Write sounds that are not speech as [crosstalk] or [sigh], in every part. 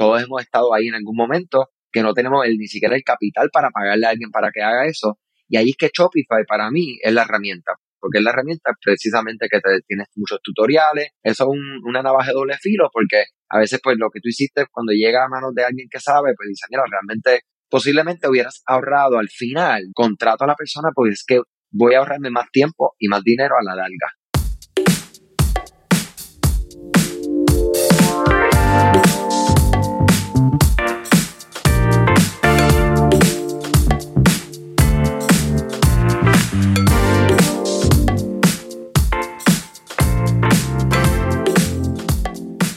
todos hemos estado ahí en algún momento que no tenemos el, ni siquiera el capital para pagarle a alguien para que haga eso. Y ahí es que Shopify para mí es la herramienta, porque es la herramienta precisamente que te, tienes muchos tutoriales, eso es una navaja de doble filo, porque a veces pues lo que tú hiciste cuando llega a manos de alguien que sabe, pues dice, mira, realmente posiblemente hubieras ahorrado al final, contrato a la persona, porque es que voy a ahorrarme más tiempo y más dinero a la larga.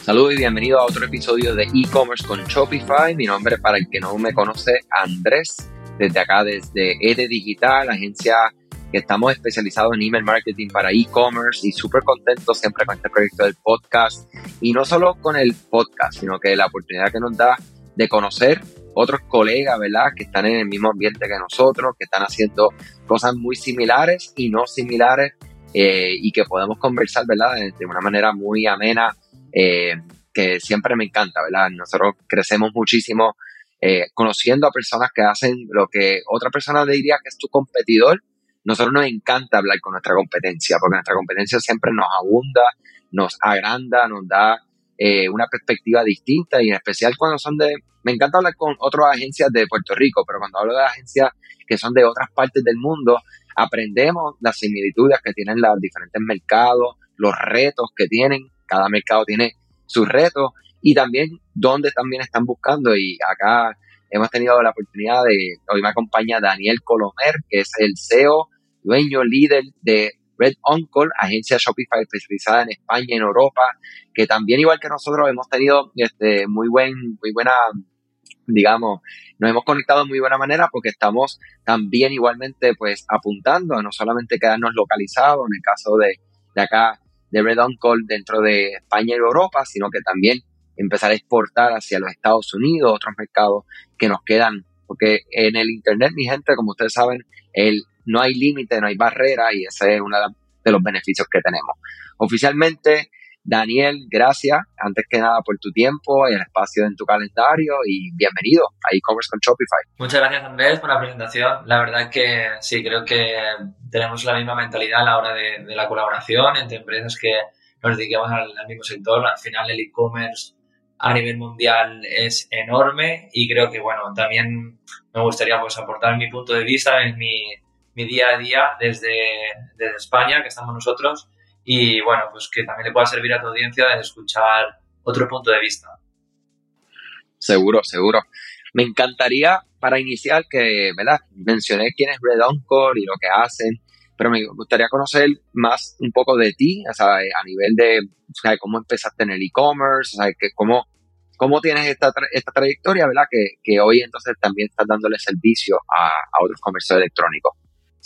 Saludos y bienvenido a otro episodio de e-commerce con Shopify. Mi nombre, para el que no me conoce, Andrés, desde acá, desde ED Digital, agencia que estamos especializados en email marketing para e-commerce y súper contentos siempre con este proyecto del podcast. Y no solo con el podcast, sino que la oportunidad que nos da de conocer otros colegas, ¿verdad? Que están en el mismo ambiente que nosotros, que están haciendo cosas muy similares y no similares eh, y que podemos conversar, ¿verdad? De una manera muy amena eh, que siempre me encanta, ¿verdad? Nosotros crecemos muchísimo eh, conociendo a personas que hacen lo que otra persona diría que es tu competidor. Nosotros nos encanta hablar con nuestra competencia, porque nuestra competencia siempre nos abunda, nos agranda, nos da eh, una perspectiva distinta y en especial cuando son de... Me encanta hablar con otras agencias de Puerto Rico, pero cuando hablo de agencias que son de otras partes del mundo, aprendemos las similitudes que tienen los diferentes mercados, los retos que tienen cada mercado tiene sus retos y también dónde también están buscando. Y acá hemos tenido la oportunidad de, hoy me acompaña Daniel Colomer, que es el CEO, dueño, líder de Red Uncle, agencia Shopify especializada en España en Europa, que también igual que nosotros hemos tenido este muy buen, muy buena, digamos, nos hemos conectado de muy buena manera porque estamos también igualmente pues apuntando a no solamente quedarnos localizados, en el caso de, de acá de Red Call dentro de España y Europa, sino que también empezar a exportar hacia los Estados Unidos, otros mercados que nos quedan, porque en el Internet, mi gente, como ustedes saben, el, no hay límite, no hay barrera y ese es uno de los beneficios que tenemos. Oficialmente, Daniel, gracias, antes que nada, por tu tiempo y el espacio en tu calendario y bienvenido a e-commerce con Shopify. Muchas gracias, Andrés, por la presentación. La verdad que sí, creo que tenemos la misma mentalidad a la hora de, la colaboración entre empresas que nos dediquemos al, mismo sector. Al final, el e-commerce a nivel mundial es enorme y creo que, bueno, también me gustaría pues aportar mi punto de vista en mi, mi día a día desde, desde España, que estamos nosotros y bueno, pues que también le pueda servir a tu audiencia de escuchar otro punto de vista. Seguro, seguro. Me encantaría para iniciar que, ¿verdad? Mencioné quién es Red Encore y lo que hacen, pero me gustaría conocer más un poco de ti, o sea, a nivel de cómo empezaste en el e-commerce, o sea, que cómo, cómo tienes esta, esta trayectoria, ¿verdad? Que, que, hoy entonces también estás dándole servicio a, a otros comercios electrónicos.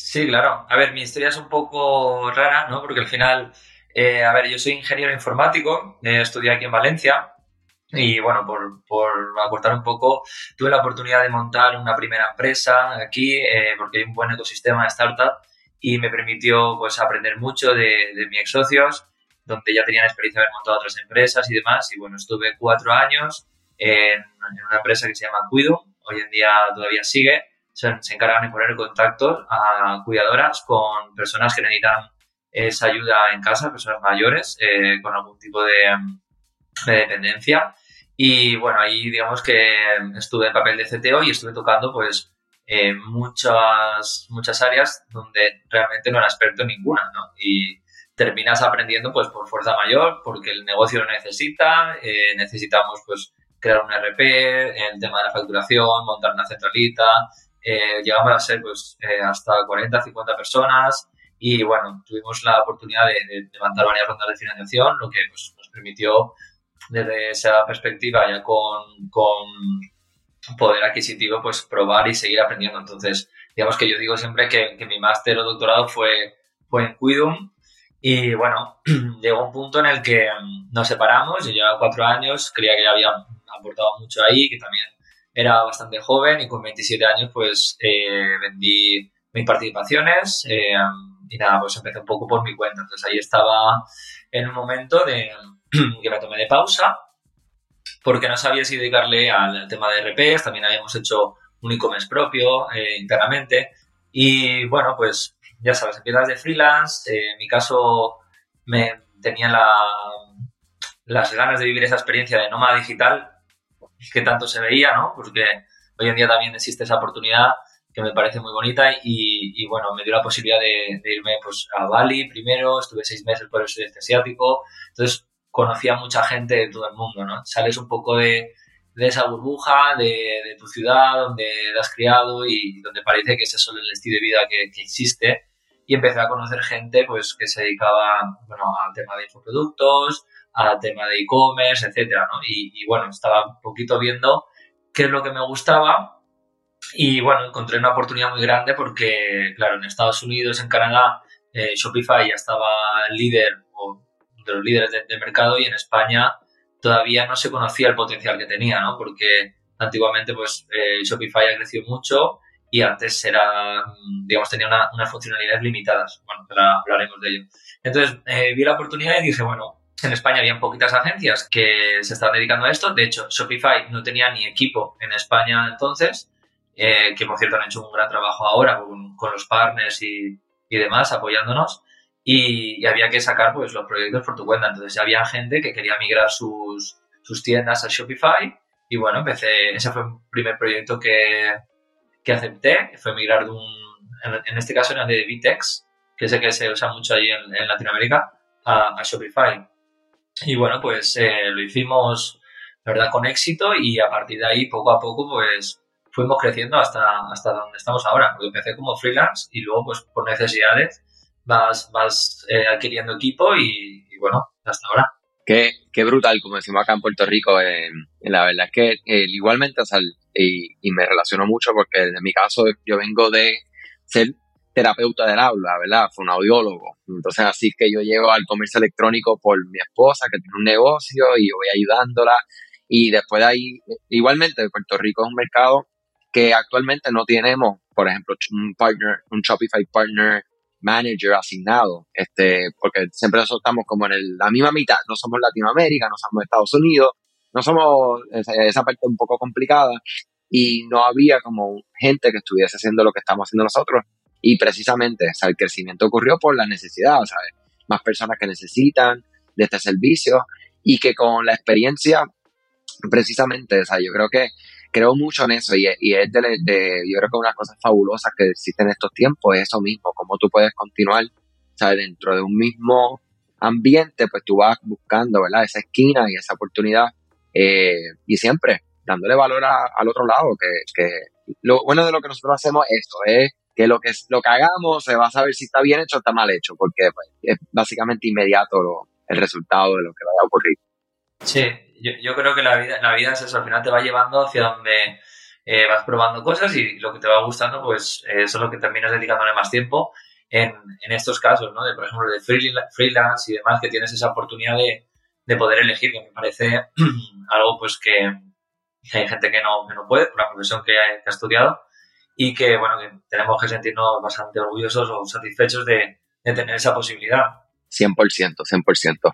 Sí, claro. A ver, mi historia es un poco rara, ¿no? Porque al final, eh, a ver, yo soy ingeniero informático, eh, estudié aquí en Valencia y bueno, por, por aportar un poco, tuve la oportunidad de montar una primera empresa aquí eh, porque hay un buen ecosistema de startup y me permitió pues aprender mucho de, de mis ex socios, donde ya tenían experiencia de haber montado otras empresas y demás. Y bueno, estuve cuatro años en, en una empresa que se llama Cuido, hoy en día todavía sigue se, encargan de poner en contacto a cuidadoras con personas que necesitan esa ayuda en casa, personas mayores eh, con algún tipo de, dependencia. Y bueno, ahí digamos que estuve en papel de CTO y estuve tocando pues eh, muchas, muchas áreas donde realmente no era experto en ninguna, ¿no? Y terminas aprendiendo pues por fuerza mayor, porque el negocio lo necesita, eh, necesitamos pues crear un RP, el tema de la facturación, montar una centralita, eh, llegamos a ser pues eh, hasta 40, 50 personas y bueno, tuvimos la oportunidad de, levantar varias rondas de financiación, lo que pues, nos permitió desde esa perspectiva ya con, con poder adquisitivo pues probar y seguir aprendiendo. Entonces, digamos que yo digo siempre que, que mi máster o doctorado fue, fue en Quidum y bueno, [clears throat] llegó un punto en el que nos separamos, yo llevaba cuatro años, creía que ya había aportado mucho ahí, que también era bastante joven y con 27 años pues eh, vendí mis participaciones eh, y nada, pues empecé un poco por mi cuenta. Entonces ahí estaba en un momento de [clears throat] que me tomé de pausa porque no sabía si dedicarle al tema de RPs, también habíamos hecho un e-commerce propio eh, internamente y bueno, pues ya sabes, empiezas de freelance, eh, en mi caso me tenía la, las ganas de vivir esa experiencia de nómada digital que tanto se veía, ¿no? Porque hoy en día también existe esa oportunidad que me parece muy bonita y, bueno, me dio la posibilidad de, irme pues a Bali primero, estuve seis meses por el sudeste asiático, entonces conocí a mucha gente de todo el mundo, ¿no? Sales un poco de, esa burbuja de, tu ciudad donde te has criado y donde parece que ese es solo el estilo de vida que, que existe y empecé a conocer gente pues que se dedicaba bueno, al tema de infoproductos, al tema de e-commerce, etcétera, ¿no? Y, bueno, estaba un poquito viendo qué es lo que me gustaba y bueno, encontré una oportunidad muy grande porque, claro, en Estados Unidos, en Canadá, eh, Shopify ya estaba líder o de los líderes de, mercado y en España todavía no se conocía el potencial que tenía, ¿no? Porque antiguamente pues eh, Shopify ha crecido mucho y antes era, digamos, tenía unas funcionalidades limitadas. Bueno, ahora hablaremos de ello. Entonces, eh, vi la oportunidad y dije, bueno, en España había poquitas agencias que se estaban dedicando a esto. De hecho, Shopify no tenía ni equipo en España entonces, eh, que por cierto han hecho un gran trabajo ahora con, los partners y, y, demás, apoyándonos. Y, había que sacar pues los proyectos por tu cuenta. Entonces, había gente que quería migrar sus, sus tiendas a Shopify. Y bueno, empecé, ese fue el primer proyecto que, que acepté fue migrar de un, en, este caso era de Vitex, que sé que se usa mucho ahí en, Latinoamérica, a, Shopify. Y bueno, pues eh, lo hicimos, verdad, con éxito y a partir de ahí, poco a poco, pues fuimos creciendo hasta, hasta donde estamos ahora. Porque empecé como freelance y luego, pues por necesidades, vas, vas eh, adquiriendo equipo y, bueno, hasta ahora. Qué, qué, brutal, como decimos acá en Puerto Rico. Eh, la verdad es que igualmente, o sea, y, me relaciono mucho porque en mi caso yo vengo de ser terapeuta del aula, ¿verdad? Fue un audiólogo. Entonces, así que yo llego al comercio electrónico por mi esposa que tiene un negocio y voy ayudándola. Y después de ahí, igualmente, Puerto Rico es un mercado que actualmente no tenemos, por ejemplo, un partner, un Shopify partner manager asignado, este, porque siempre nosotros estamos como en la misma mitad, no somos Latinoamérica, no somos Estados Unidos, no somos esa parte un poco complicada y no había como gente que estuviese haciendo lo que estamos haciendo nosotros y precisamente o sea, el crecimiento ocurrió por la necesidad, ¿sabes? Más personas que necesitan de este servicio y que con la experiencia precisamente, o sea, yo creo que creo mucho en eso y, y es de, de, yo creo que una cosas fabulosas que existen en estos tiempos es eso mismo, cómo tú puedes continuar, ¿sabes? Dentro de un mismo ambiente, pues tú vas buscando, ¿verdad? Esa esquina y esa oportunidad eh, y siempre dándole valor al otro lado, que, que, lo bueno de lo que nosotros hacemos es esto, es que lo que lo que hagamos se va a saber si está bien hecho o está mal hecho, porque pues, es básicamente inmediato el resultado de lo que vaya a ocurrir. Sí, yo, yo, creo que la vida, la vida es eso, al final te va llevando hacia donde eh, vas probando cosas y lo que te va gustando, pues eso es lo que terminas dedicándole más tiempo en, en estos casos, ¿no? De, por ejemplo, de freelance y demás, que tienes esa oportunidad de, de poder elegir, que me parece [clears throat] algo pues que, hay gente que no, que no puede, por la profesión que ha, estudiado, y que, bueno, que tenemos que sentirnos bastante orgullosos o satisfechos de, tener esa posibilidad. 100%, 100%.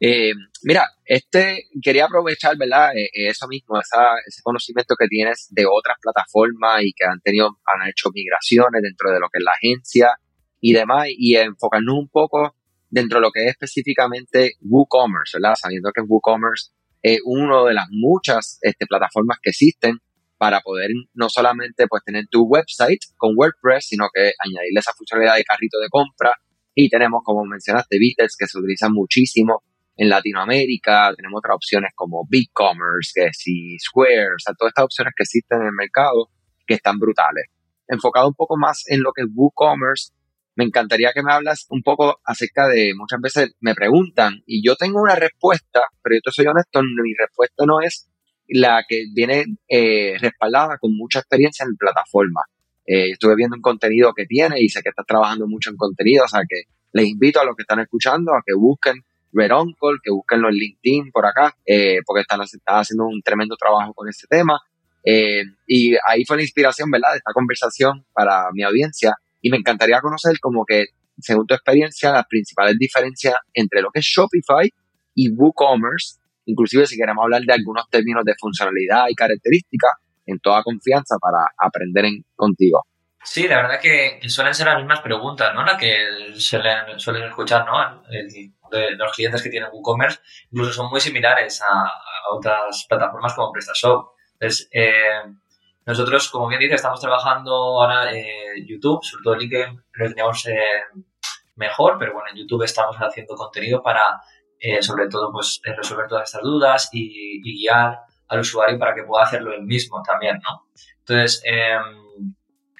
Eh, mira, este quería aprovechar, ¿verdad? Eh, eh, eso mismo, ese conocimiento que tienes de otras plataformas y que han tenido, han hecho migraciones dentro de lo que es la agencia y demás, y enfocarnos un poco dentro de lo que es específicamente WooCommerce, ¿verdad? Sabiendo que WooCommerce es una de las muchas este, plataformas que existen para poder no solamente pues tener tu website con WordPress, sino que añadirle esa funcionalidad de carrito de compra. Y tenemos, como mencionaste, Bitters, que se utilizan muchísimo en Latinoamérica. Tenemos otras opciones como BigCommerce, que si Square, o todas estas opciones que existen en el mercado que están brutales. Enfocado un poco más en lo que es WooCommerce, me encantaría que me hablas un poco acerca de, muchas veces me preguntan y yo tengo una respuesta, pero yo te soy honesto, mi respuesta no es la que viene eh, respaldada con mucha experiencia en plataforma. Eh, estuve viendo un contenido que tiene y sé que estás trabajando mucho en contenido, o sea que les invito a los que están escuchando a que busquen Red Uncle, que busquenlo en LinkedIn por acá, eh, porque están, están, haciendo un tremendo trabajo con este tema. y ahí fue la inspiración, ¿verdad?, de esta conversación para mi audiencia y me encantaría conocer como que, según tu experiencia, las principales diferencias entre lo que es Shopify y WooCommerce inclusive si queremos hablar de algunos términos de funcionalidad y características, en toda confianza para aprender contigo. Sí, la verdad que suelen ser las mismas preguntas, ¿no? Las que suelen, suelen escuchar, ¿no? los clientes que tienen WooCommerce, incluso son muy similares a, otras plataformas como PrestaShop. Entonces, eh, nosotros, como bien dice, estamos trabajando ahora en YouTube, sobre todo LinkedIn lo teníamos eh, mejor, pero bueno, en YouTube estamos haciendo contenido para, eh, sobre todo, pues resolver todas estas dudas y, guiar al usuario para que pueda hacerlo él mismo también, ¿no? Entonces, em,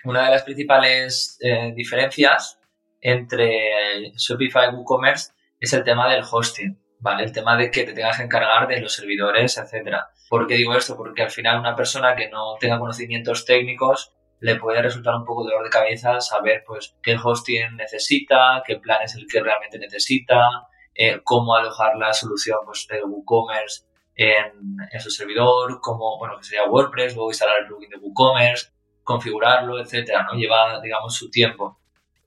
una de las principales diferencias entre Shopify y WooCommerce es el tema del hosting, ¿vale? El tema de que te tengas que encargar de los servidores, etcétera. ¿Por qué digo esto? Porque al final una persona que no tenga conocimientos técnicos le puede resultar un poco dolor de cabeza saber pues qué hosting necesita, qué plan es el que realmente necesita, eh, cómo alojar la solución pues, de WooCommerce en, en, su servidor, cómo, bueno, que sería WordPress, luego instalar el plugin de WooCommerce, configurarlo, etcétera, ¿no? Lleva, digamos, su tiempo.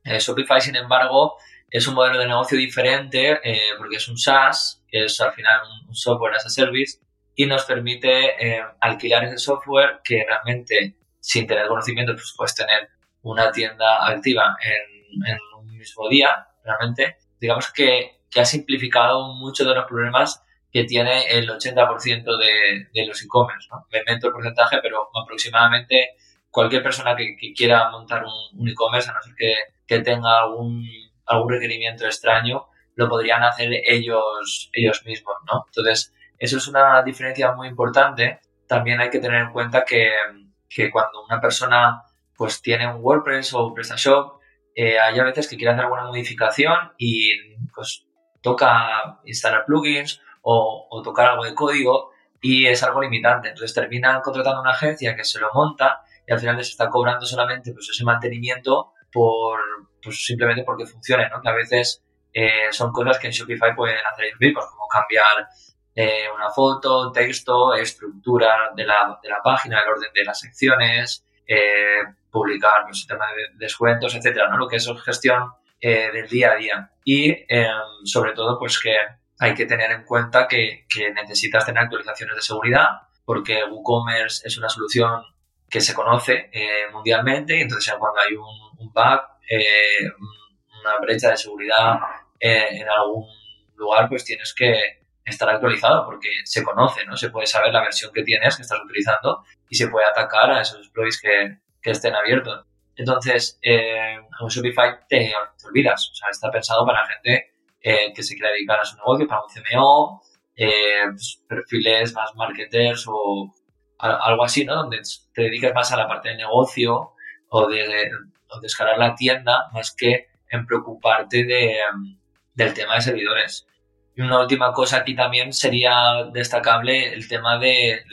Eh, Shopify, sin embargo, es un modelo de negocio diferente eh, porque es un SaaS, que es al final un, software as a service, y nos permite eh, alquilar ese software que realmente, sin tener conocimiento, pues puedes tener una tienda activa en, en un mismo día, realmente. Digamos que, que ha simplificado mucho de los problemas que tiene el 80% de, de los e-commerce. ¿no? Me invento el porcentaje, pero aproximadamente cualquier persona que, que quiera montar un, un e-commerce, a no ser que, que tenga algún algún requerimiento extraño, lo podrían hacer ellos, ellos mismos, ¿no? Entonces, eso es una diferencia muy importante. También hay que tener en cuenta que, que cuando una persona pues tiene un WordPress o un PrestaShop, eh, hay a veces que quiere hacer alguna modificación y pues toca instalar plugins o, tocar algo de código y es algo limitante. Entonces terminan contratando una agencia que se lo monta y al final les está cobrando solamente pues ese mantenimiento por, pues simplemente porque funcione, ¿no? Que a veces eh, son cosas que en Shopify pueden hacer ellos mismos, como cambiar eh, una foto, texto, estructura de la, de la, página, el orden de las secciones, eh, publicar pues, el tema de descuentos, etcétera, ¿no? Lo que es gestión del día a día. Y em, sobre todo, pues que hay que tener en cuenta que, necesitas tener actualizaciones de seguridad, porque WooCommerce es una solución que se conoce mundialmente y entonces cuando hay un, un bug eh, una brecha de seguridad eh, en algún lugar, pues tienes que estar actualizado porque se conoce, ¿no? Se puede saber la versión que tienes, que estás utilizando y se puede atacar a esos exploits que, que estén abiertos. Entonces, eh, Shopify te, olvidas, o sea, está pensado para gente eh, que se quiera dedicar a su negocio, para un CMO, pues, perfiles más marketers o algo así, ¿no? Donde te dediques más a la parte de negocio o de de escalar la tienda más que en preocuparte de, del tema de servidores. Y una última cosa aquí también sería destacable el tema de,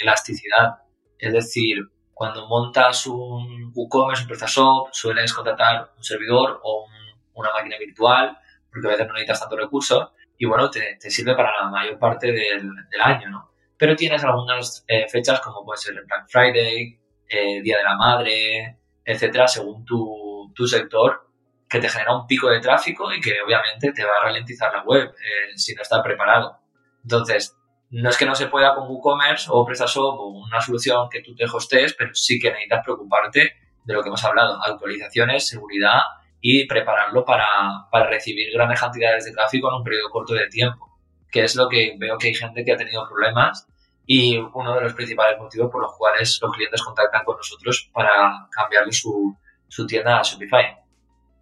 elasticidad. Es decir, cuando montas un WooCommerce, un PrestaShop, sueles contratar un servidor o una máquina virtual, porque a veces no necesitas tantos recursos, y bueno, te, sirve para la mayor parte del, año, ¿no? Pero tienes algunas eh, fechas como puede ser el Black Friday, eh, Día de la Madre, etcétera, según tu, tu, sector, que te genera un pico de tráfico y que obviamente te va a ralentizar la web eh, si no está preparado. Entonces, no es que no se pueda con WooCommerce o PrestaShop o una solución que tú te hostees, pero sí que necesitas preocuparte de lo que hemos hablado, actualizaciones, seguridad y prepararlo para, para recibir grandes cantidades de tráfico en un periodo corto de tiempo, que es lo que veo que hay gente que ha tenido problemas y uno de los principales motivos por los cuales los clientes contactan con nosotros para cambiarle su, su tienda a Shopify.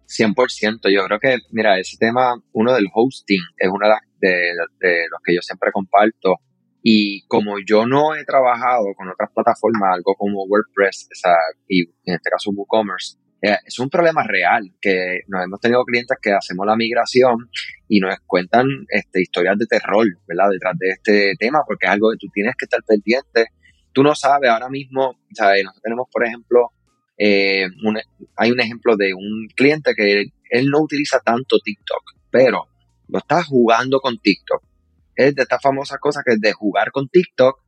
100%, yo creo que, mira, ese tema, uno del hosting, es uno de, de, los que yo siempre comparto. Y como yo no he trabajado con otras plataformas, algo como WordPress, o y en este caso WooCommerce, eh, es un problema real, que nos hemos tenido clientes que hacemos la migración y nos cuentan este, historias de terror. Detrás de este tema, porque es algo que tú tienes que estar pendiente. Tú no sabes ahora mismo, ¿sabes? Tenemos, por ejemplo, eh, hay un ejemplo de un cliente que él no utiliza tanto TikTok, pero lo está jugando con TikTok. Es de estas famosas cosas que de jugar con TikTok,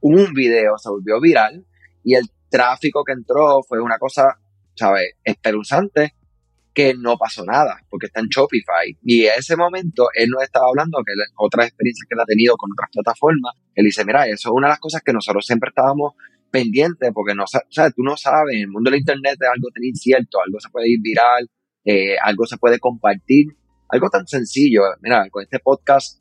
un video se volvió viral y el tráfico que entró fue una cosa ¿sabes? Espeluznante. que no pasó nada, porque está en Shopify. Y en ese momento él nos estaba hablando que otras experiencias que él ha tenido con otras plataformas, él dice, mira, eso es una de las cosas que nosotros siempre estábamos pendientes, porque no, sea, tú no sabes, en el mundo del Internet es algo tan incierto, algo se puede ir viral, eh, algo se puede compartir, algo tan sencillo, mira, con este podcast,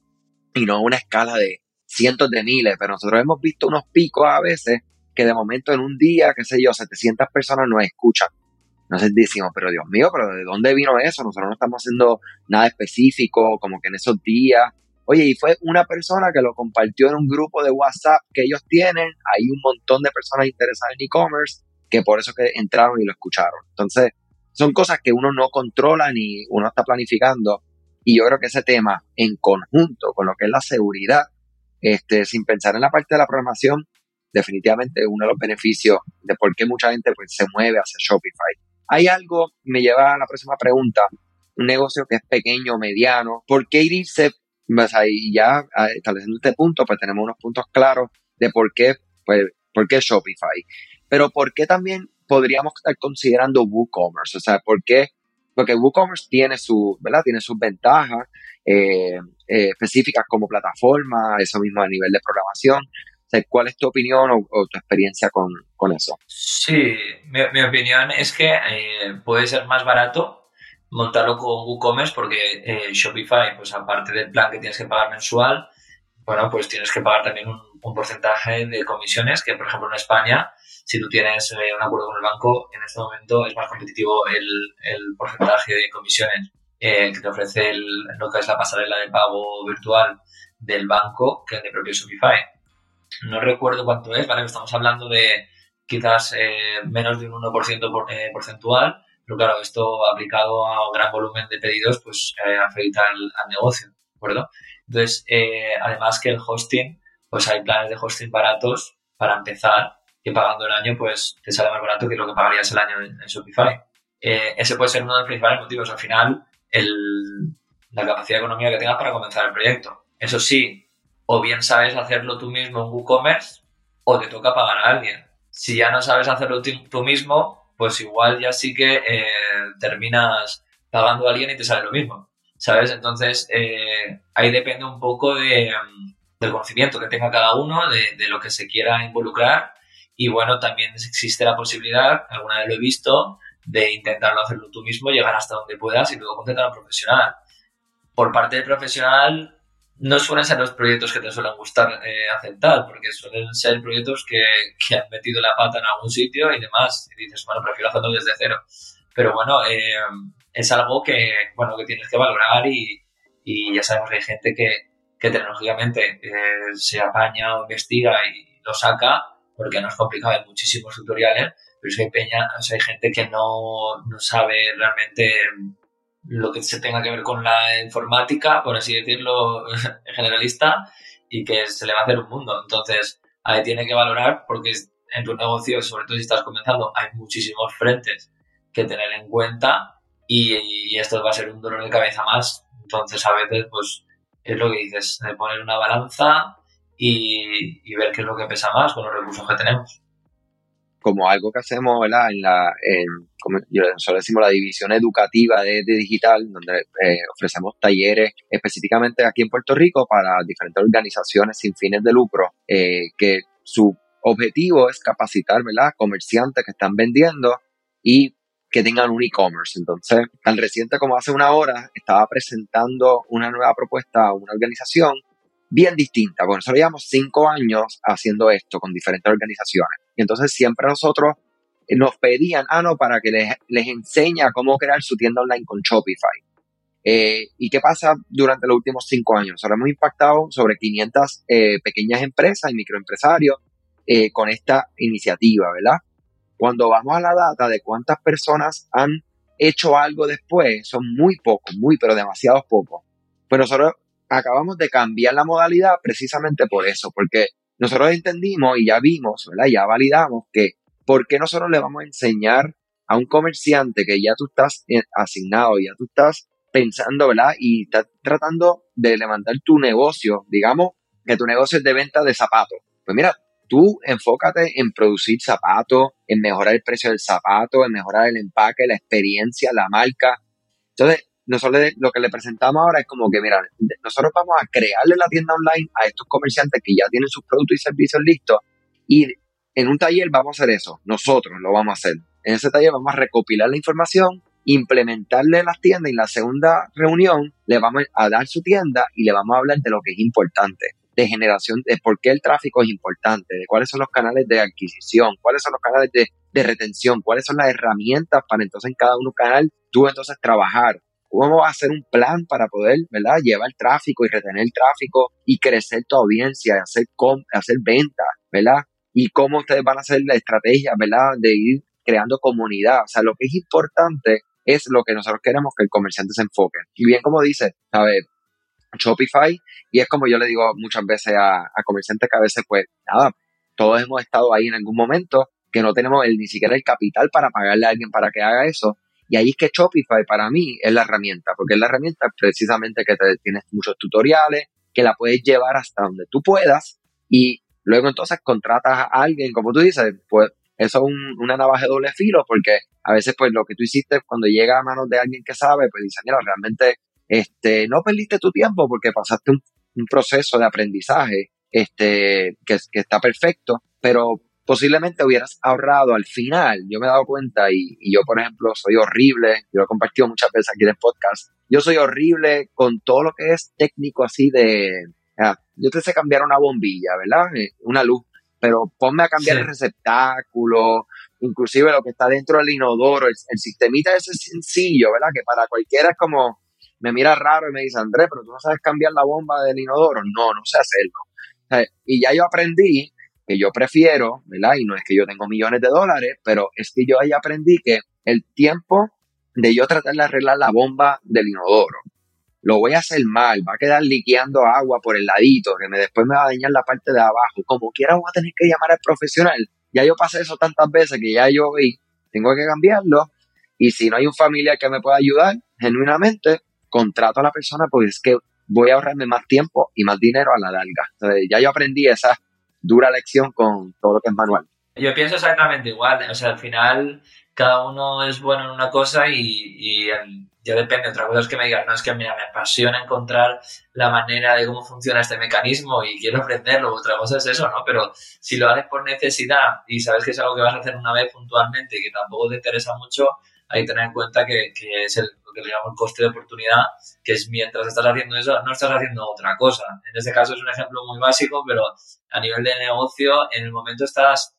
y no una escala de cientos de miles, pero nosotros hemos visto unos picos a veces que de momento en un día, qué sé yo, 700 personas nos escuchan. Entonces decimos, pero Dios mío, pero ¿de dónde vino eso? Nosotros no estamos haciendo nada específico, como que en esos días. Oye, y fue una persona que lo compartió en un grupo de WhatsApp que ellos tienen. Hay un montón de personas interesadas en e-commerce que por eso que entraron y lo escucharon. Entonces, son cosas que uno no controla ni uno está planificando. Y yo creo que ese tema, en conjunto con lo que es la seguridad, este, sin pensar en la parte de la programación, definitivamente uno de los beneficios de por qué mucha gente pues, se mueve hacia Shopify. Hay algo, me lleva a la próxima pregunta, un negocio que es pequeño, mediano, ¿por qué irse? Pues ahí ya estableciendo este punto, pues tenemos unos puntos claros de por qué, pues, por qué Shopify. Pero ¿por qué también podríamos estar considerando WooCommerce? O sea, ¿por qué? Porque WooCommerce tiene su, ¿verdad? Tiene sus ventajas eh, eh, específicas como plataforma, eso mismo a nivel de programación, ¿Cuál es tu opinión o, tu experiencia con, eso? Sí, mi, opinión es que eh, puede ser más barato montarlo con WooCommerce porque Shopify, pues aparte del plan que tienes que pagar mensual, bueno, pues tienes que pagar también un, porcentaje de comisiones que, por ejemplo, en España, si tú tienes eh, un acuerdo con el banco, en este momento es más competitivo el, el porcentaje de comisiones que te ofrece el, lo que es la pasarela de pago virtual del banco que el de propio Shopify no recuerdo cuánto es, ¿vale? Estamos hablando de quizás eh, menos de un 1% por, eh, porcentual, pero claro, esto aplicado a un gran volumen de pedidos, pues eh, afecta al, negocio, ¿de acuerdo? Entonces, además que el hosting, pues hay planes de hosting baratos para empezar, que pagando el año, pues te sale más barato que lo que pagarías el año en, Shopify. ese puede ser uno de los principales motivos. Al final, el, la capacidad económica que tengas para comenzar el proyecto. Eso sí, o bien sabes hacerlo tú mismo en WooCommerce o te toca pagar a alguien. Si ya no sabes hacerlo tú mismo, pues igual ya sí que eh, terminas pagando a alguien y te sale lo mismo, ¿sabes? Entonces, eh, ahí depende un poco de, mm, del conocimiento que tenga cada uno, de, lo que se quiera involucrar. Y bueno, también existe la posibilidad, alguna vez lo he visto, de intentarlo hacerlo tú mismo, llegar hasta donde puedas y luego contratar a un profesional. Por parte del profesional, no suelen ser los proyectos que te suelen gustar eh, aceptar, porque suelen ser proyectos que, que, han metido la pata en algún sitio y demás, y dices, bueno, prefiero hacerlo desde cero. Pero bueno, eh, es algo que, bueno, que tienes que valorar y, y ya sabemos que hay gente que, que tecnológicamente eh, se apaña o investiga y lo saca, porque no es complicado, hay muchísimos tutoriales, pero que hay, peña, o sea, hay gente que no, no sabe realmente lo que se tenga que ver con la informática, por así decirlo, [laughs] generalista, y que se le va a hacer un mundo. Entonces, ahí tiene que valorar porque en tu negocio, sobre todo si estás comenzando, hay muchísimos frentes que tener en cuenta y, esto va a ser un dolor de cabeza más. Entonces, a veces, pues, es lo que dices, de poner una balanza y, y ver qué es lo que pesa más con los recursos que tenemos como algo que hacemos, ¿verdad? En la, en, como yo nosotros decimos la división educativa de, digital, donde eh, ofrecemos talleres específicamente aquí en Puerto Rico para diferentes organizaciones sin fines de lucro, eh, que su objetivo es capacitar, ¿verdad? Comerciantes que están vendiendo y que tengan un e-commerce. Entonces, tan reciente como hace una hora, estaba presentando una nueva propuesta a una organización bien distinta, porque nosotros llevamos cinco años haciendo esto con diferentes organizaciones. Y entonces siempre nosotros eh, nos pedían, ah, no, para que les, les enseñe cómo crear su tienda online con Shopify. Eh, ¿Y qué pasa durante los últimos cinco años? Nosotros hemos impactado sobre 500 eh, pequeñas empresas y microempresarios con esta iniciativa, ¿verdad? Cuando vamos a la data de cuántas personas han hecho algo después, son muy pocos, muy, pero demasiados pocos. Pues nosotros acabamos de cambiar la modalidad precisamente por eso, porque nosotros entendimos y ya vimos, ¿verdad? Ya validamos que ¿por qué nosotros le vamos a enseñar a un comerciante que ya tú estás asignado, ya tú estás pensando, ¿verdad? Y estás tratando de levantar tu negocio, digamos que tu negocio es de venta de zapatos. Pues mira, tú enfócate en producir zapatos, en mejorar el precio del zapato, en mejorar el empaque, la experiencia, la marca, Entonces, nosotros lo que le presentamos ahora es como que, mira, nosotros vamos a crearle la tienda online a estos comerciantes que ya tienen sus productos y servicios listos y en un taller vamos a hacer eso, nosotros lo vamos a hacer. En ese taller vamos a recopilar la información, implementarle las tiendas y en la segunda reunión le vamos a dar su tienda y le vamos a hablar de lo que es importante, de generación, de por qué el tráfico es importante, de cuáles son los canales de adquisición, cuáles son los canales de, de retención, cuáles son las herramientas para entonces en cada uno canal tú entonces trabajar cómo va a hacer un plan para poder, ¿verdad? Llevar tráfico y retener tráfico y crecer tu audiencia, hacer, hacer ventas, ¿verdad? Y cómo ustedes van a hacer la estrategia, ¿verdad? De ir creando comunidad. O sea, lo que es importante es lo que nosotros queremos que el comerciante se enfoque. Y bien como dice, ¿sabes? Shopify, y es como yo le digo muchas veces a, a comerciantes que a veces, pues, nada, todos hemos estado ahí en algún momento que no tenemos el, ni siquiera el capital para pagarle a alguien para que haga eso, y ahí es que Shopify para mí es la herramienta, porque es la herramienta precisamente que te, tienes muchos tutoriales, que la puedes llevar hasta donde tú puedas y luego entonces contratas a alguien, como tú dices, pues eso es una navaja de doble filo, porque a veces pues lo que tú hiciste cuando llega a manos de alguien que sabe, pues dice, mira, realmente este, no perdiste tu tiempo porque pasaste un, proceso de aprendizaje este, que, que está perfecto, pero posiblemente hubieras ahorrado al final. Yo me he dado cuenta y, yo, por ejemplo, soy horrible, yo lo he compartido muchas veces aquí en el podcast, yo soy horrible con todo lo que es técnico así de... yo te sé cambiar una bombilla, ¿verdad? Eh, una luz, pero ponme a cambiar el receptáculo, inclusive lo que está dentro del inodoro, el, el sistemita ese sencillo, ¿verdad? Que para cualquiera es como, me mira raro y me dice, Andrés, pero tú no sabes cambiar la bomba del inodoro. No, no sé hacerlo. y ya yo aprendí que yo prefiero, ¿verdad? Y no es que yo tengo millones de dólares, pero es que yo ahí aprendí que el tiempo de yo tratar de arreglar la bomba del inodoro, lo voy a hacer mal, va a quedar liqueando agua por el ladito, que me, después me va a dañar la parte de abajo. Como quiera voy a tener que llamar al profesional. Ya yo pasé eso tantas veces que ya yo vi, tengo que cambiarlo. Y si no hay un familiar que me pueda ayudar, genuinamente, contrato a la persona porque es que voy a ahorrarme más tiempo y más dinero a la larga. Entonces, ya yo aprendí esa dura lección con todo lo que es manual. Yo pienso exactamente igual, o sea, al final cada uno es bueno en una cosa y, y ya depende. Otra cosa es que me digan, no, es que mira, me apasiona encontrar la manera de cómo funciona este mecanismo y quiero aprenderlo. Otra cosa es eso, ¿no? Pero si lo haces por necesidad y sabes que es algo que vas a hacer una vez puntualmente y que tampoco te interesa mucho, hay que tener en cuenta que, que es el, lo que le llamamos coste de oportunidad, que es mientras estás haciendo eso, no estás haciendo otra cosa. En este caso es un ejemplo muy básico, pero a nivel de negocio, en el momento estás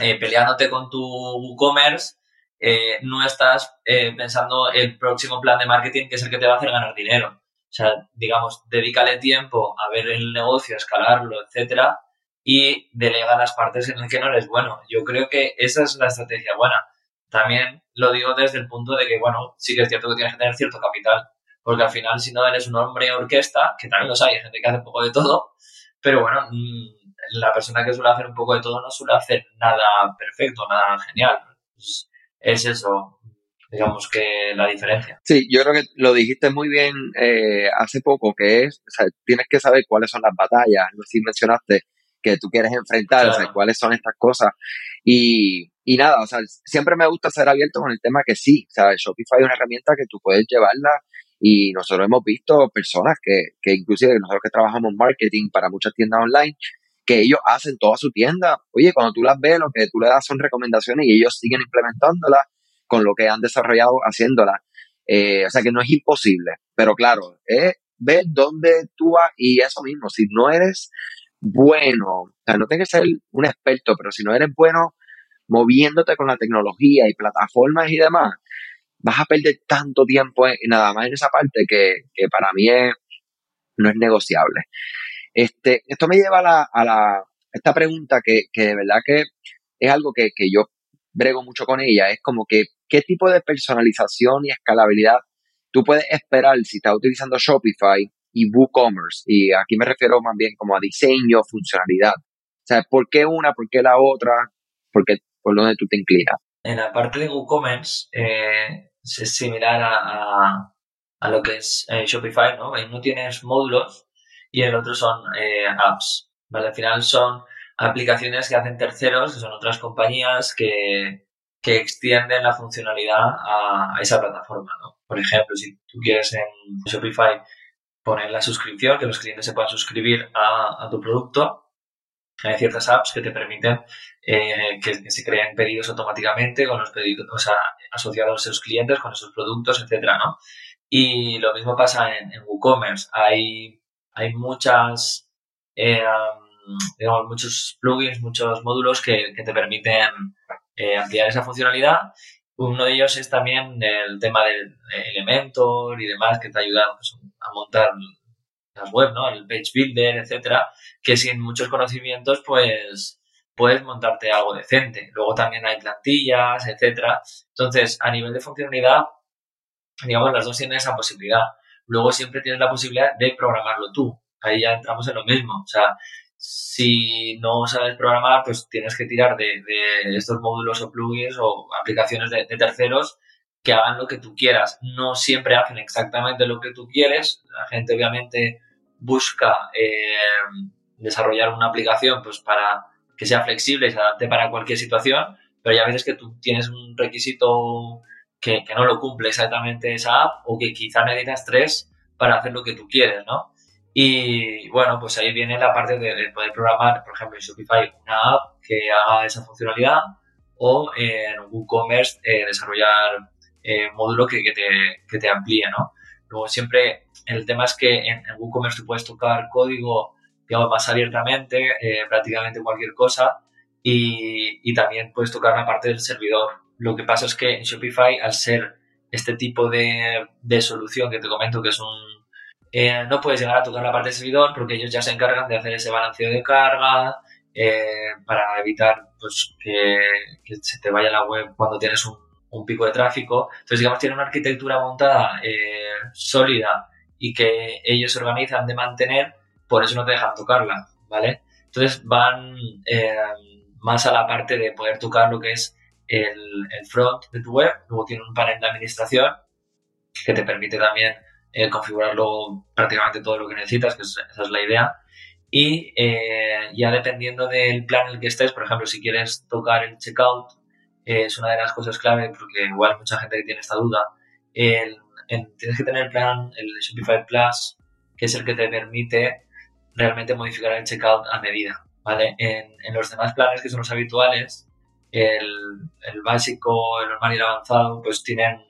eh, peleándote con tu WooCommerce, eh, no estás eh, pensando el próximo plan de marketing que es el que te va a hacer ganar dinero. O sea, digamos, dedícale tiempo a ver el negocio, a escalarlo, etcétera, y delega las partes en las que no eres bueno. Yo creo que esa es la estrategia buena. También lo digo desde el punto de que, bueno, sí que es cierto que tienes que tener cierto capital, porque al final si no eres un hombre orquesta, que también los hay, hay gente que hace un poco de todo, pero bueno, mm, la persona que suele hacer un poco de todo no suele hacer nada perfecto, nada genial. es eso, digamos que la diferencia. Sí, yo creo que lo dijiste muy bien eh, hace poco, que es, o sea, tienes que saber cuáles son las batallas, no si mencionaste que tú quieres enfrentar, o sea, cuáles son estas cosas. Y, y nada, o sea, siempre me gusta ser abierto con el tema que sí, o sea, Shopify es una herramienta que tú puedes llevarla y nosotros hemos visto personas que, que inclusive nosotros que trabajamos marketing para muchas tiendas online, que ellos hacen toda su tienda. Oye, cuando tú las ves, lo que tú le das son recomendaciones y ellos siguen implementándolas con lo que han desarrollado haciéndolas. Eh, o sea que no es imposible, pero claro, es ver dónde tú vas y eso mismo, si no eres bueno, o sea, no tienes que ser un experto, pero si no eres bueno moviéndote con la tecnología y plataformas y demás, vas a perder tanto tiempo nada más en esa parte que, para mí no es negociable. Este, esto me lleva a, la, a la, esta pregunta que, que, de verdad que es algo que, que yo brego mucho con ella, es como que qué tipo de personalización y escalabilidad tú puedes esperar si estás utilizando Shopify y WooCommerce. Y aquí me refiero más bien como a diseño, funcionalidad. O sea, ¿por qué una? ¿Por qué la otra? ¿Por, qué, por tú te inclinas? En la parte de WooCommerce eh, es similar a, a, lo que es eh, Shopify, ¿no? En uno tienes módulos y el otro son eh, apps. ¿vale? Al final son aplicaciones que hacen terceros, que son otras compañías que, que extienden la funcionalidad a, esa plataforma. ¿no? Por ejemplo, si tú quieres en Shopify poner la suscripción, que los clientes se puedan suscribir a, tu producto, hay ciertas apps que te permiten eh, que, se creen pedidos automáticamente con los pedidos, o sea, asociados a esos clientes con esos productos, etcétera, ¿no? Y lo mismo pasa en, WooCommerce. Hay, hay muchas, eh, digamos, muchos plugins, muchos módulos que, te permiten eh, ampliar esa funcionalidad. Uno de ellos es también el tema del Elementor y demás que te ayuda pues, a montar web, ¿no? El page builder, etcétera, que sin muchos conocimientos, pues puedes montarte algo decente. Luego también hay plantillas, etcétera. Entonces, a nivel de funcionalidad, digamos, las dos tienen esa posibilidad. Luego siempre tienes la posibilidad de programarlo tú. Ahí ya entramos en lo mismo. O sea, si no sabes programar, pues tienes que tirar de, estos módulos o plugins o aplicaciones de, terceros que hagan lo que tú quieras. No siempre hacen exactamente lo que tú quieres. La gente obviamente busca eh, desarrollar una aplicación pues para que sea flexible y se adapte para cualquier situación, pero hay veces que tú tienes un requisito que, no lo cumple exactamente esa app o que quizá necesitas tres para hacer lo que tú quieres, ¿no? Y bueno, pues ahí viene la parte de, poder programar, por ejemplo, en Shopify una app que haga esa funcionalidad o en WooCommerce eh, desarrollar eh, módulo que, te, que te amplíe, ¿no? Luego siempre el tema es que en, WooCommerce tú puedes tocar código, digamos, más abiertamente, eh, prácticamente cualquier cosa, y, también puedes tocar la parte del servidor. Lo que pasa es que en Shopify, al ser este tipo de, de solución que te comento que es un... Eh, no puedes llegar a tocar la parte del servidor porque ellos ya se encargan de hacer ese balanceo de carga eh, para evitar pues, que, se te vaya la web cuando tienes un, un, pico de tráfico. Entonces, digamos, tiene una arquitectura montada eh, sólida y que ellos se organizan de mantener, por eso no te dejan tocarla, ¿vale? Entonces van más a la parte de poder tocar lo que es el, front de tu web, luego tiene un panel de administración que te permite también eh, configurarlo prácticamente todo lo que necesitas, que esa es la idea. Y eh, ya dependiendo del plan en el que estés, por ejemplo, si quieres tocar el checkout, eh, es una de las cosas clave, porque igual mucha gente que tiene esta duda, tienes que tener el plan, el Shopify Plus, que es el que te permite realmente modificar el checkout a medida. ¿vale? En, los demás planes que son los habituales, el, el básico, el normal y el avanzado, pues tienen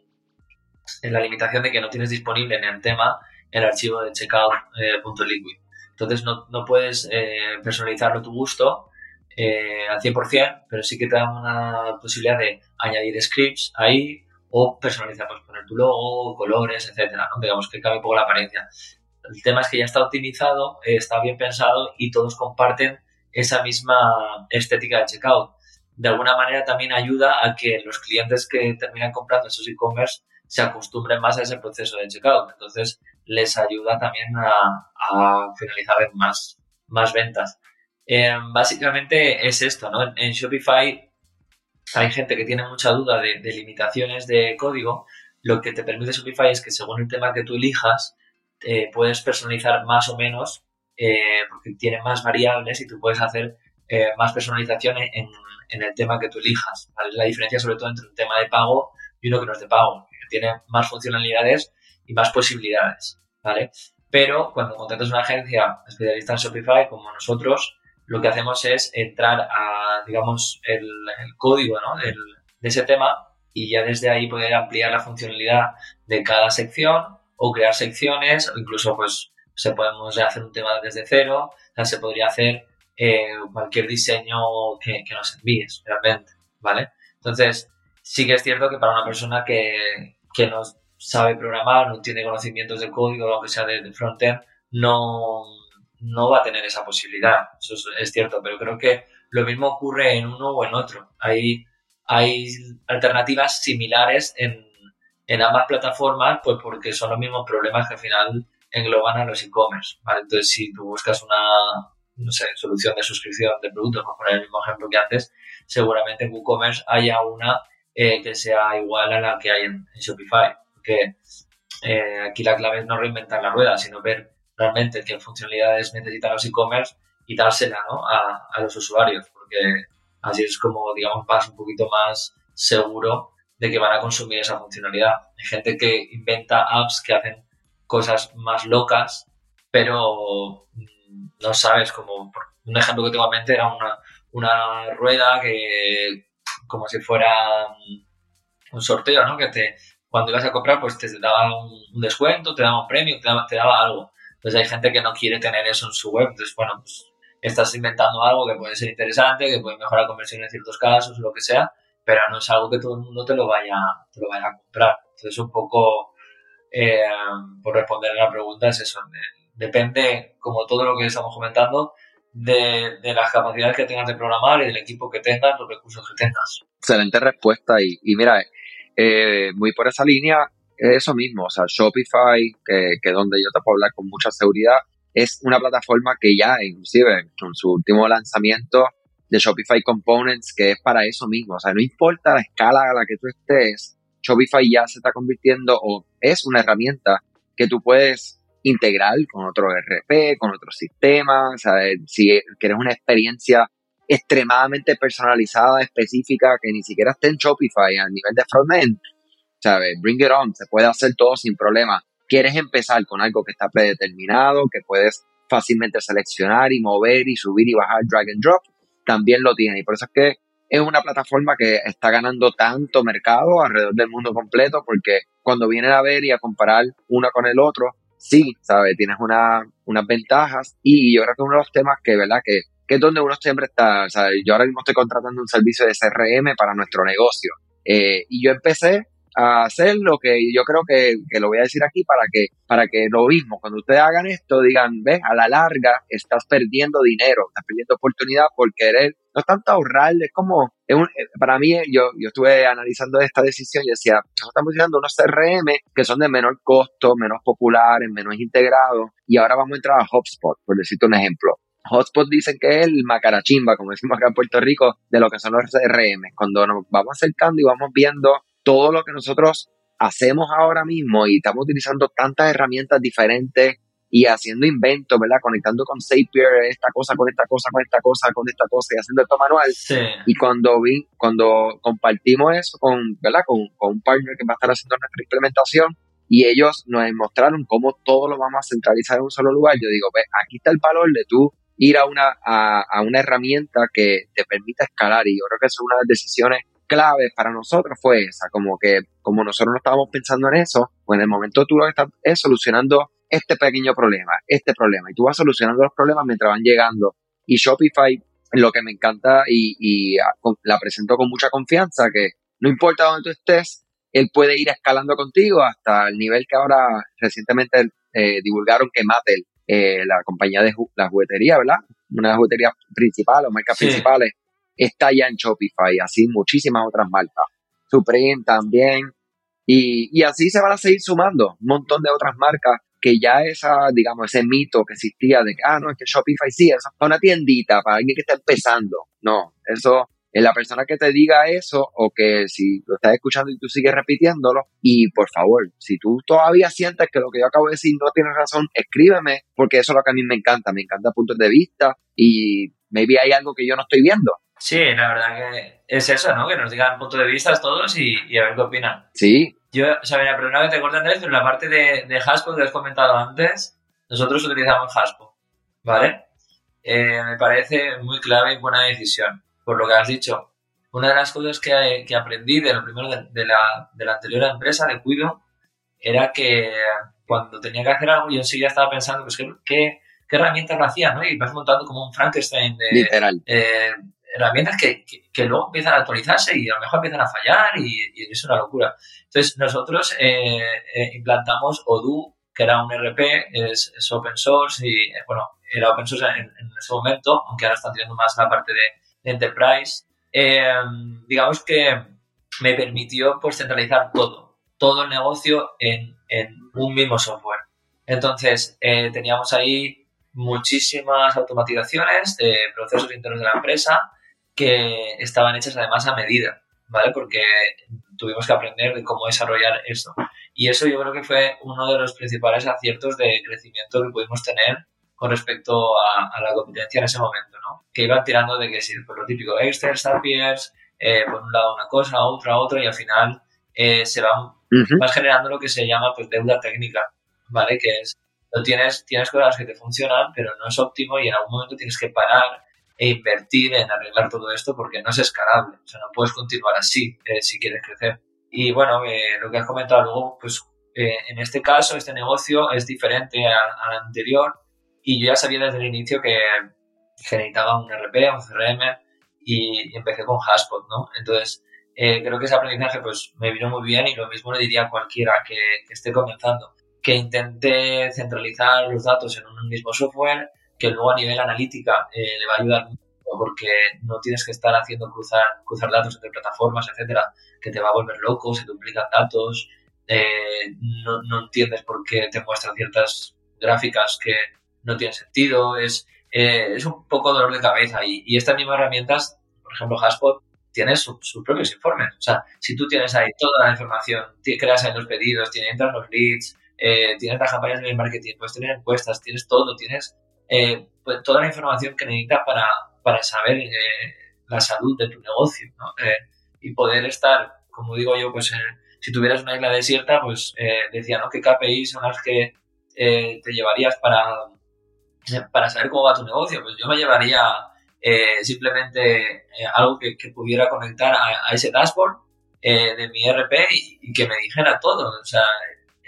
la limitación de que no tienes disponible en el tema el archivo de checkout.liquid. Eh, Entonces no, no puedes eh, personalizarlo a tu gusto eh, al 100%, pero sí que te da una posibilidad de añadir scripts ahí o personalizar, pues poner tu logo, colores, etcétera, ¿no? digamos que cambie un poco la apariencia. El tema es que ya está optimizado, está bien pensado y todos comparten esa misma estética de checkout de alguna manera también ayuda a que los clientes que terminan comprando esos e-commerce se acostumbren más a ese proceso de checkout. Entonces, les ayuda también a, finalizar más, más ventas. Em, básicamente es esto, ¿no? En Shopify hay gente que tiene mucha duda de, limitaciones de código. Lo que te permite Shopify es que según el tema que tú elijas, eh, puedes personalizar más o menos, eh, porque tiene más variables y tú puedes hacer eh, más personalización en, el tema que tú elijas. La diferencia sobre todo entre un tema de pago y uno que no es de pago, que tiene más funcionalidades y más posibilidades, ¿vale? Pero cuando contratas una agencia especialista en Shopify como nosotros, lo que hacemos es entrar a, digamos, el, código ¿no? de ese tema y ya desde ahí poder ampliar la funcionalidad de cada sección o crear secciones o incluso pues se podemos hacer un tema desde cero, o sea, se podría hacer eh, cualquier diseño que, nos envíes realmente, ¿vale? Entonces, sí que es cierto que para una persona que, que no sabe programar, no tiene conocimientos de código, aunque sea de, frontend, no, no va a tener esa posibilidad. Eso es, cierto, pero creo que lo mismo ocurre en uno o en otro. Hay, hay alternativas similares en, en ambas plataformas, pues porque son los mismos problemas que al final engloban a los e-commerce. ¿vale? Entonces, si tú buscas una, solución de suscripción de productos, por poner el mismo ejemplo que antes, seguramente en WooCommerce haya una eh, que sea igual a la que hay en, Shopify. Porque eh, aquí la clave es no reinventar la rueda, sino ver realmente qué funcionalidades necesitan los e-commerce y dársela ¿no? a, los usuarios, porque así es como, digamos, vas un poquito más seguro de que van a consumir esa funcionalidad. Hay gente que inventa apps que hacen cosas más locas, pero mm, no sabes cómo. Un ejemplo que tengo en mente era una, una rueda que, como si fuera mm, un sorteo, ¿no? Que te, cuando ibas a comprar, pues te daba un, descuento, te daba un premio, te daba, te daba algo. Entonces hay gente que no quiere tener eso en su web. Entonces, bueno, pues estás inventando algo que puede ser interesante, que puede mejorar conversión en ciertos casos, lo que sea, pero no es algo que todo el mundo te lo vaya, te lo vaya a comprar. Entonces, un poco, eh, por responder a la pregunta, es eso. Depende, como todo lo que estamos comentando, de, las capacidades que tengas de programar y del equipo que tengas, los recursos que tengas. Excelente respuesta. Y, y mira, eh, muy por esa línea, eso mismo, o sea, Shopify, que, que donde yo te puedo hablar con mucha seguridad, es una plataforma que ya, inclusive, con su último lanzamiento de Shopify Components, que es para eso mismo, o sea, no importa la escala a la que tú estés, Shopify ya se está convirtiendo o es una herramienta que tú puedes integrar con otro RP, con otro sistema, o sea, si quieres una experiencia extremadamente personalizada, específica, que ni siquiera esté en Shopify a nivel de frontend, ¿sabes? Bring it on, se puede hacer todo sin problema. Quieres empezar con algo que está predeterminado, que puedes fácilmente seleccionar y mover y subir y bajar drag and drop, también lo tiene. Y por eso es que es una plataforma que está ganando tanto mercado alrededor del mundo completo, porque cuando vienen a ver y a comparar uno con el otro, sí, ¿sabes? Tienes una, unas ventajas y yo creo que uno de los temas que, ¿verdad? Que, que es donde uno siempre está, sea, yo ahora mismo estoy contratando un servicio de CRM para nuestro negocio eh, y yo empecé a hacer lo que yo creo que, que, lo voy a decir aquí para que, para que lo mismo, cuando ustedes hagan esto, digan, ves, a la larga estás perdiendo dinero, estás perdiendo oportunidad por querer, no es tanto ahorrar, es como, un, eh, para mí, yo, yo estuve analizando esta decisión y decía, nosotros estamos usando unos CRM que son de menor costo, menos populares, menos integrados, y ahora vamos a entrar a HubSpot, por decirte un ejemplo. HubSpot dicen que es el macarachimba, como decimos acá en Puerto Rico, de lo que son los CRM. Cuando nos vamos acercando y vamos viendo todo lo que nosotros hacemos ahora mismo y estamos utilizando tantas herramientas diferentes y haciendo inventos, ¿verdad? Conectando con Zapier esta cosa con esta cosa, con esta cosa, con esta cosa y haciendo esto manual. Y cuando vi, cuando compartimos eso con, ¿verdad? Con, con, un partner que va a estar haciendo nuestra implementación y ellos nos mostraron cómo todo lo vamos a centralizar en un solo lugar, yo digo, ve, aquí está el valor de tú ir a una, a, a una herramienta que te permita escalar y yo creo que es una de las decisiones clave para nosotros fue esa, como que como nosotros no estábamos pensando en eso, pues en el momento tú lo que estás es solucionando este pequeño problema, este problema, y tú vas solucionando los problemas mientras van llegando. Y Shopify, lo que me encanta y, y ah, la presento con mucha confianza, que no importa dónde tú estés, él puede ir escalando contigo hasta el nivel que ahora recientemente eh, divulgaron que Mattel, eh, la compañía de la juguetería, ¿verdad? Una de las jugueterías principales o marcas principales, está ya en Shopify, así muchísimas otras marcas. Supreme también. Y, y así se van a seguir sumando un montón de otras marcas que ya esa, digamos, ese mito que existía de que, ah, no, es que Shopify sí, es una tiendita para alguien que está empezando. No, eso es la persona que te diga eso o que si lo estás escuchando y tú sigues repitiéndolo y por favor, si tú todavía sientes que lo que yo acabo de decir no tiene razón, escríbeme porque eso es lo que a mí me encanta, me encanta puntos de vista y maybe hay algo que yo no estoy viendo Sí, la verdad que es eso, ¿no? Que nos digan puntos de vista todos y, a ver qué opinan. Sí. Yo, o sea, mira, pero una vez te corto Andrés, pero la parte de, de Haspo que has comentado antes, nosotros utilizamos Haspo, ¿vale? Eh, me parece muy clave y buena decisión, por lo que has dicho. Una de las cosas que, que aprendí de lo primero de, la, de la anterior empresa, de Cuido, era que cuando tenía que hacer algo, yo sí ya estaba pensando, pues, ¿qué, qué, qué herramientas lo hacía, ¿no? Y vas montando como un Frankenstein de... Literal. Eh, herramientas que, que, luego empiezan a actualizarse y a lo mejor empiezan a fallar y, es una locura. Entonces, nosotros eh, eh, implantamos Odoo, que era un RP, es, open source y, eh, bueno, era open source en, ese momento, aunque ahora están teniendo más la parte de, Enterprise. digamos que me permitió pues centralizar todo, todo el negocio en, en un mismo software. Entonces, teníamos ahí muchísimas automatizaciones de procesos internos de la empresa que estaban hechas además a medida, ¿vale? Porque tuvimos que aprender de cómo desarrollar esto. Y eso yo creo que fue uno de los principales aciertos de crecimiento que pudimos tener con respecto a, la competencia en ese momento, ¿no? Que iban tirando de que si, por lo típico, Excel, Zapiers, eh, por un lado una cosa, otra, otra, y al final eh, se va vas generando lo que se llama pues deuda técnica, ¿vale? Que es, no tienes, tienes cosas que te funcionan, pero no es óptimo y en algún momento tienes que parar e invertir en arreglar todo esto porque no es escalable. O sea, no puedes continuar así eh, si quieres crecer. Y bueno, eh, lo que has comentado luego, pues eh, en este caso, este negocio es diferente al, anterior y yo ya sabía desde el inicio que, necesitaba un RP, un CRM y, empecé con Haspot, ¿no? Entonces, creo que ese aprendizaje pues me vino muy bien y lo mismo le diría a cualquiera que, que esté comenzando, que intente centralizar los datos en un mismo software, que luego a nivel analítica eh, le va a ayudar mucho porque no tienes que estar haciendo cruzar, cruzar datos entre plataformas, etcétera, que te va a volver loco, se duplican datos, eh, no, no, entiendes por qué te muestran ciertas gráficas que no tienen sentido, es, eh, es un poco dolor de cabeza y, y, estas mismas herramientas, por ejemplo Haspot, tienes sus propios informes, o sea, si tú tienes ahí toda la información, creas ahí los pedidos, tienes, entran los leads, tienes las campañas de marketing, puedes tener encuestas, tienes todo, tienes eh, pues toda la información que necesitas para, para saber eh, la salud de tu negocio, ¿no? Eh, y poder estar, como digo yo, pues si tuvieras una isla desierta, pues decía, ¿no? ¿Qué KPIs son las que te llevarías para, para saber cómo va tu negocio? Pues yo me llevaría simplemente algo que, pudiera conectar a, ese dashboard de mi RP y, y, que me dijera todo. O sea,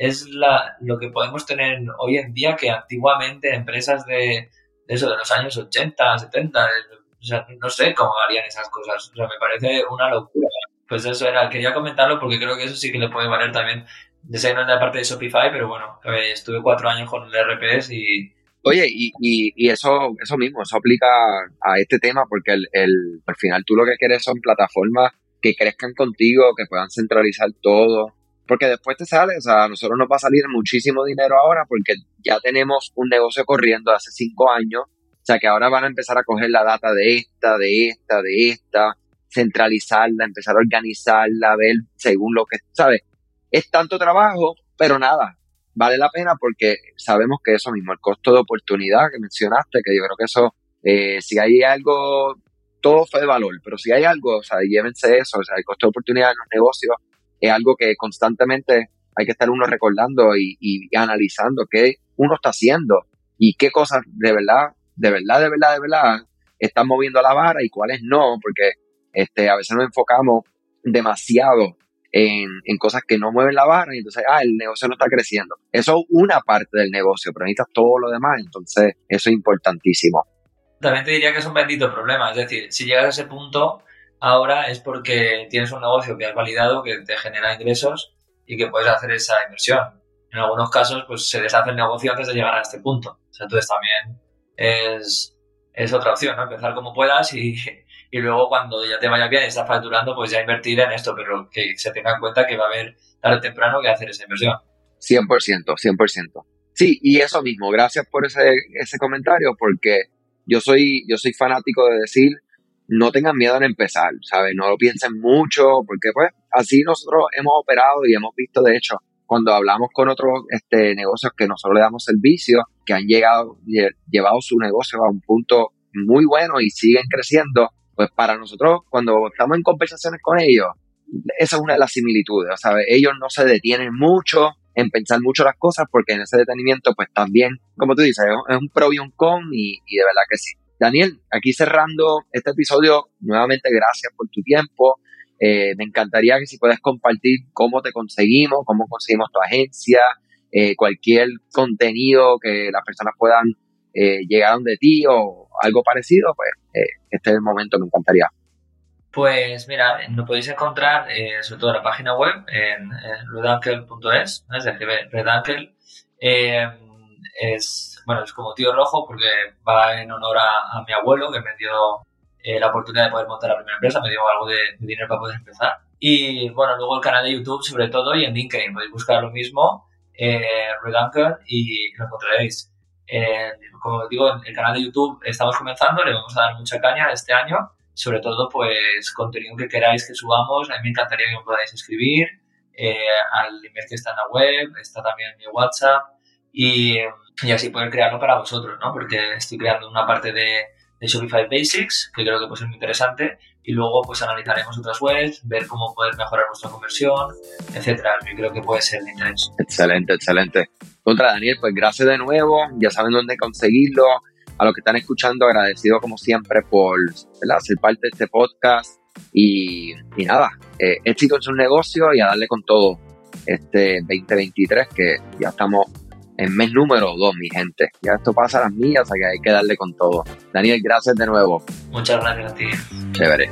es la, lo que podemos tener hoy en día que antiguamente empresas de, eso, de los años 80, 70, o sea, no sé cómo harían esas cosas. O sea, me parece una locura. Pues eso era, quería comentarlo porque creo que eso sí que le puede valer también. De ser no la parte de Shopify, pero bueno, eh, estuve cuatro años con el RPS y, Oye, y, y, y, eso, eso mismo, eso aplica a este tema porque el, el, al final tú lo que quieres son plataformas que crezcan contigo, que puedan centralizar todo, porque después te sale, o sea, a nosotros nos va a salir muchísimo dinero ahora porque ya tenemos un negocio corriendo hace cinco años, o sea que ahora van a empezar a coger la data de esta, de esta, de esta, centralizarla, empezar a organizarla, ver según lo que, ¿sabes? Es tanto trabajo, pero nada, vale la pena porque sabemos que eso mismo, el costo de oportunidad que mencionaste, que yo creo que eso, eh, si hay algo, todo fue de valor, pero si hay algo, o sea, llévense eso, o sea, el costo de oportunidad en los negocios es algo que constantemente hay que estar uno recordando y, analizando qué uno está haciendo y qué cosas de verdad, de verdad, de verdad, de verdad están moviendo la vara y cuáles no, porque este, a veces nos enfocamos demasiado en, en, cosas que no mueven la vara y entonces, ah, el negocio no está creciendo. Eso es una parte del negocio, pero necesitas todo lo demás, entonces eso es importantísimo. También te diría que es un bendito problema, es decir, si llegas a ese punto, ahora es porque tienes un negocio que has validado, que te genera ingresos y que puedes hacer esa inversión. En algunos casos, pues se deshace el negocio antes de llegar a este punto. O sea, entonces también es, es otra opción, ¿no? Empezar como puedas y, y luego cuando ya te vaya bien y estás facturando, pues ya invertir en esto, pero que se tenga en cuenta que va a haber tarde o temprano que hacer esa inversión. 100%, 100%. Sí, y eso mismo, gracias por ese, ese comentario, porque yo soy, yo soy fanático de decir no tengan miedo en empezar, ¿sabes? No lo piensen mucho, porque pues así nosotros hemos operado y hemos visto, de hecho, cuando hablamos con otros este, negocios que nosotros le damos servicio, que han llegado, llevado su negocio a un punto muy bueno y siguen creciendo, pues para nosotros, cuando estamos en conversaciones con ellos, esa es una de las similitudes, ¿sabes? Ellos no se detienen mucho en pensar mucho las cosas porque en ese detenimiento, pues también, como tú dices, es un pro y un con y, y de verdad que sí. Daniel, aquí cerrando este episodio, nuevamente gracias por tu tiempo. Eh, me encantaría que si puedes compartir cómo te conseguimos, cómo conseguimos tu agencia, eh, cualquier contenido que las personas puedan eh, llegar donde ti o algo parecido, pues este es el momento, me encantaría. Pues mira, nos podéis encontrar sobre todo en la página web en, redankel.es, es decir, redankel es bueno, es como tío rojo porque va en honor a, mi abuelo que me dio eh, la oportunidad de poder montar la primera empresa, me dio algo de, dinero para poder empezar. Y bueno, luego el canal de YouTube sobre todo y en LinkedIn podéis buscar lo mismo, eh, Red Anchor, y lo encontraréis. Eh, como digo, el canal de YouTube estamos comenzando, le vamos a dar mucha caña este año, sobre todo pues contenido que queráis que subamos, a mí me encantaría que me podáis escribir eh, al email que está en la web, está también mi WhatsApp y y así poder crearlo para vosotros, ¿no? Porque estoy creando una parte de, de Shopify Basics, que creo que puede ser muy interesante, y luego pues analizaremos otras webs, ver cómo poder mejorar nuestra conversión, etcétera. Yo creo que puede ser de interés. Excelente, excelente. Contra Daniel, pues gracias de nuevo, ya saben dónde conseguirlo. A los que están escuchando, agradecido como siempre por ser parte de este podcast. Y, nada, eh, éxito en su negocio y a darle con todo este 2023 que ya estamos en mes número 2, mi gente. Ya esto pasa a las o sea que hay que darle con todo. Daniel, gracias de nuevo. Muchas gracias a ti. Chévere.